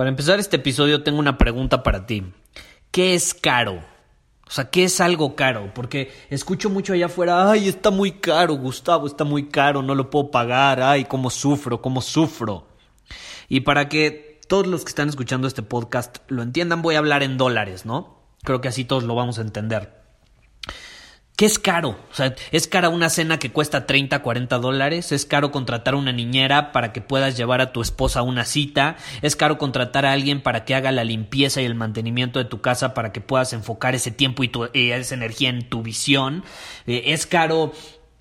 Para empezar este episodio tengo una pregunta para ti. ¿Qué es caro? O sea, ¿qué es algo caro? Porque escucho mucho allá afuera, ay, está muy caro, Gustavo, está muy caro, no lo puedo pagar, ay, cómo sufro, cómo sufro. Y para que todos los que están escuchando este podcast lo entiendan, voy a hablar en dólares, ¿no? Creo que así todos lo vamos a entender. ¿Qué es caro? O sea, ¿es cara una cena que cuesta 30, 40 dólares? ¿Es caro contratar una niñera para que puedas llevar a tu esposa a una cita? ¿Es caro contratar a alguien para que haga la limpieza y el mantenimiento de tu casa para que puedas enfocar ese tiempo y, esa energía en tu visión? Eh, ¿Es caro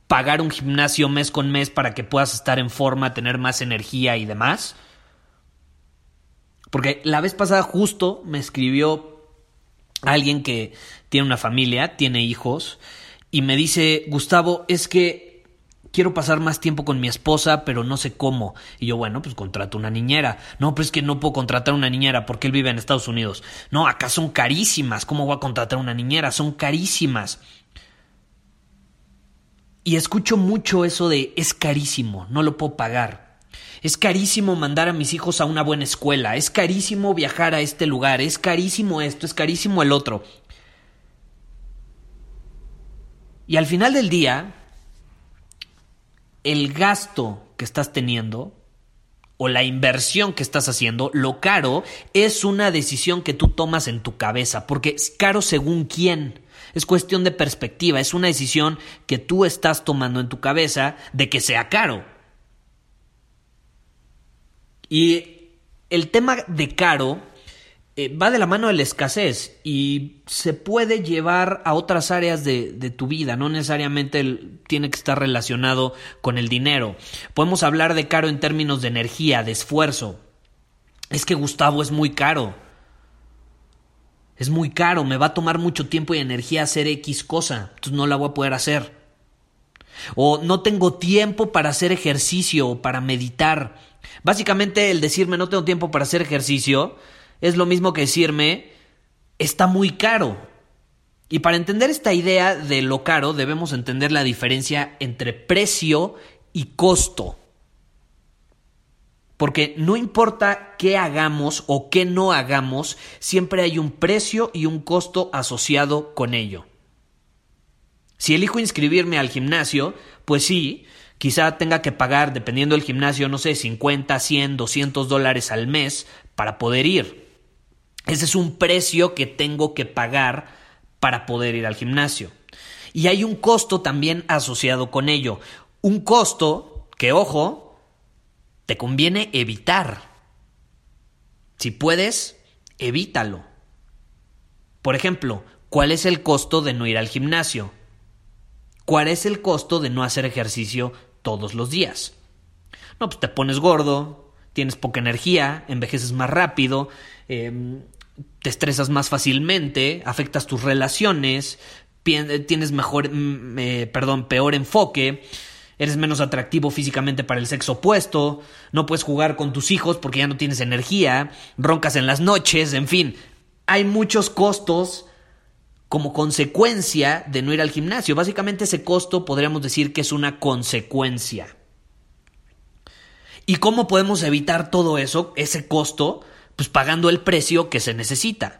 pagar un gimnasio mes con mes para que puedas estar en forma, tener más energía y demás? Porque la vez pasada justo me escribió alguien que tiene una familia, tiene hijos, y me dice, Gustavo, es que quiero pasar más tiempo con mi esposa, pero no sé cómo. Y yo, bueno, pues contrato una niñera. No, pero es que no puedo contratar una niñera porque él vive en Estados Unidos. No, acá son carísimas. ¿Cómo voy a contratar una niñera? Son carísimas. Y escucho mucho eso de es carísimo, no lo puedo pagar. Es carísimo mandar a mis hijos a una buena escuela, es carísimo viajar a este lugar, es carísimo esto, es carísimo el otro. Y al final del día, el gasto que estás teniendo o la inversión que estás haciendo, lo caro es una decisión que tú tomas en tu cabeza, porque es caro según quién. Es cuestión de perspectiva, es una decisión que tú estás tomando en tu cabeza de que sea caro. Y el tema de caro eh, va de la mano de la escasez y se puede llevar a otras áreas de, de tu vida, no necesariamente tiene que estar relacionado con el dinero. Podemos hablar de caro en términos de energía, de esfuerzo. Es que Gustavo es muy caro. Es muy caro, me va a tomar mucho tiempo y energía hacer X cosa, entonces no la voy a poder hacer. O no tengo tiempo para hacer ejercicio o para meditar. Básicamente el decirme no tengo tiempo para hacer ejercicio es lo mismo que decirme, está muy caro. Y para entender esta idea de lo caro debemos entender la diferencia entre precio y costo. Porque no importa qué hagamos o qué no hagamos, siempre hay un precio y un costo asociado con ello. Si elijo inscribirme al gimnasio, pues sí, quizá tenga que pagar, dependiendo del gimnasio, no sé, 50, 100, 200 dólares al mes para poder ir. Ese es un precio que tengo que pagar para poder ir al gimnasio. Y hay un costo también asociado con ello. Un costo que, ojo, te conviene evitar. Si puedes, evítalo. Por ejemplo, ¿cuál es el costo de no ir al gimnasio? ¿Cuál es el costo de no hacer ejercicio todos los días? No, pues te pones gordo, tienes poca energía, envejeces más rápido, em, te estresas más fácilmente, afectas tus relaciones, tienes mejor, perdón, peor enfoque, eres menos atractivo físicamente para el sexo opuesto, no puedes jugar con tus hijos porque ya no tienes energía, roncas en las noches, en fin, hay muchos costos como consecuencia de no ir al gimnasio. Básicamente ese costo podríamos decir que es una consecuencia. ¿Y cómo podemos evitar todo eso, ese costo? Pues pagando el precio que se necesita.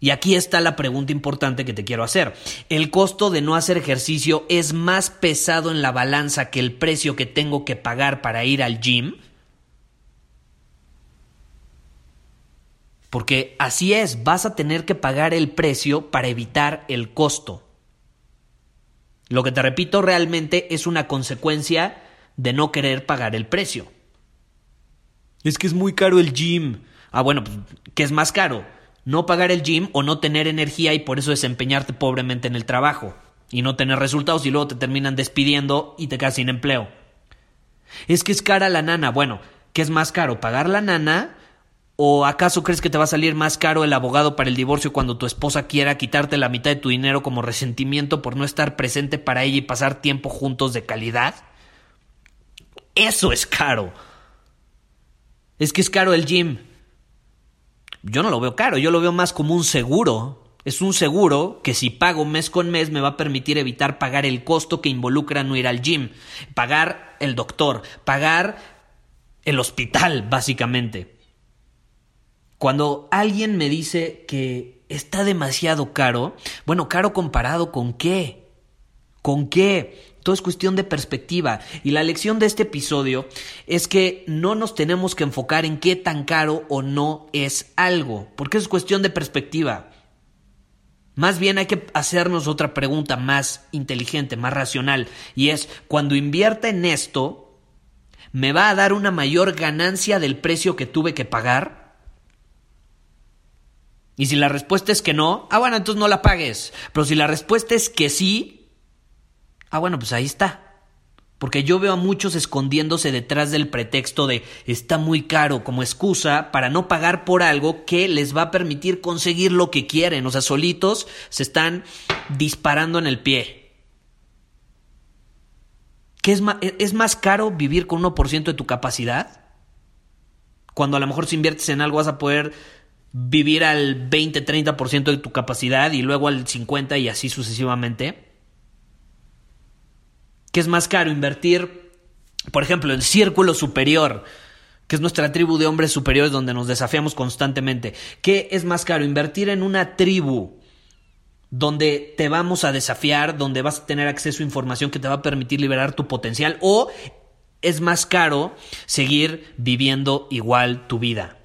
Y aquí está la pregunta importante que te quiero hacer. ¿El costo de no hacer ejercicio es más pesado en la balanza que el precio que tengo que pagar para ir al gym? Porque así es, vas a tener que pagar el precio para evitar el costo. Lo que te repito realmente es una consecuencia de no querer pagar el precio. Es que es muy caro el gym. Ah, bueno, pues, ¿qué es más caro? No pagar el gym o no tener energía y por eso desempeñarte pobremente en el trabajo y no tener resultados y luego te terminan despidiendo y te quedas sin empleo. Es que es cara la nana. Bueno, ¿qué es más caro? ¿Pagar la nana? ¿O acaso crees que te va a salir más caro el abogado para el divorcio cuando tu esposa quiera quitarte la mitad de tu dinero como resentimiento por no estar presente para ella y pasar tiempo juntos de calidad? Eso es caro. Es que es caro el gym. Yo no lo veo caro, yo lo veo más como un seguro. Es un seguro que si pago mes con mes me va a permitir evitar pagar el costo que involucra no ir al gym, pagar el doctor, pagar el hospital, básicamente. Cuando alguien me dice que está demasiado caro, bueno, caro comparado con qué? ¿Con qué? Es cuestión de perspectiva. Y la lección de este episodio es que no nos tenemos que enfocar en qué tan caro o no es algo, porque es cuestión de perspectiva. Más bien hay que hacernos otra pregunta más inteligente, más racional, y es, cuando invierta en esto, ¿me va a dar una mayor ganancia del precio que tuve que pagar? Y si la respuesta es que no, ah, bueno, entonces no la pagues. Pero si la respuesta es que sí, ah, bueno, pues ahí está. Porque yo veo a muchos escondiéndose detrás del pretexto de está muy caro como excusa para no pagar por algo que les va a permitir conseguir lo que quieren. O sea, solitos se están disparando en el pie. ¿Qué es, más, es más caro vivir con 1% de tu capacidad? Cuando a lo mejor si inviertes en algo vas a poder vivir al 20-30% de tu capacidad y luego al 50% y así sucesivamente. ¿Qué es más caro? Invertir, por ejemplo, en Círculo Superior, que es nuestra tribu de hombres superiores donde nos desafiamos constantemente. ¿Qué es más caro? Invertir en una tribu donde te vamos a desafiar, donde vas a tener acceso a información que te va a permitir liberar tu potencial o es más caro seguir viviendo igual tu vida.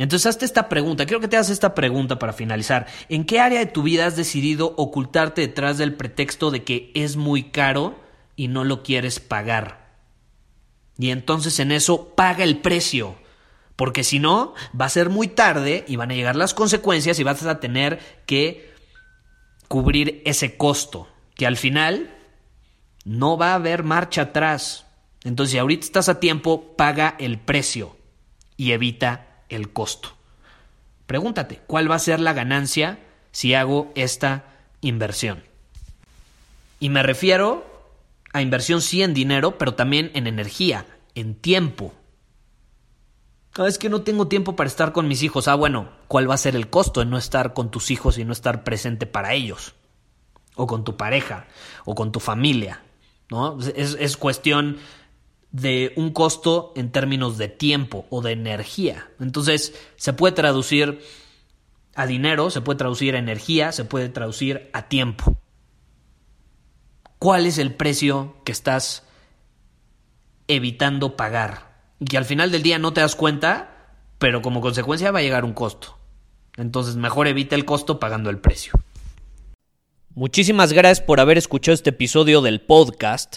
Entonces hazte esta pregunta, quiero que te hagas esta pregunta para finalizar. ¿En qué área de tu vida has decidido ocultarte detrás del pretexto de que es muy caro y no lo quieres pagar? Y entonces en eso paga el precio. Porque si no, va a ser muy tarde y van a llegar las consecuencias y vas a tener que cubrir ese costo. Que al final no va a haber marcha atrás. Entonces, si ahorita estás a tiempo, paga el precio y evita el costo. Pregúntate, ¿cuál va a ser la ganancia si hago esta inversión? Y me refiero a inversión sí en dinero, pero también en energía, en tiempo. Cada vez que no tengo tiempo para estar con mis hijos, ah, bueno, ¿cuál va a ser el costo de no estar con tus hijos y no estar presente para ellos? O con tu pareja, o con tu familia, ¿no? Es, es cuestión de un costo en términos de tiempo o de energía. Entonces, se puede traducir a dinero, se puede traducir a energía, se puede traducir a tiempo. ¿Cuál es el precio que estás evitando pagar? Y que al final del día no te das cuenta, pero como consecuencia va a llegar un costo. Entonces, mejor evita el costo pagando el precio. Muchísimas gracias por haber escuchado este episodio del podcast.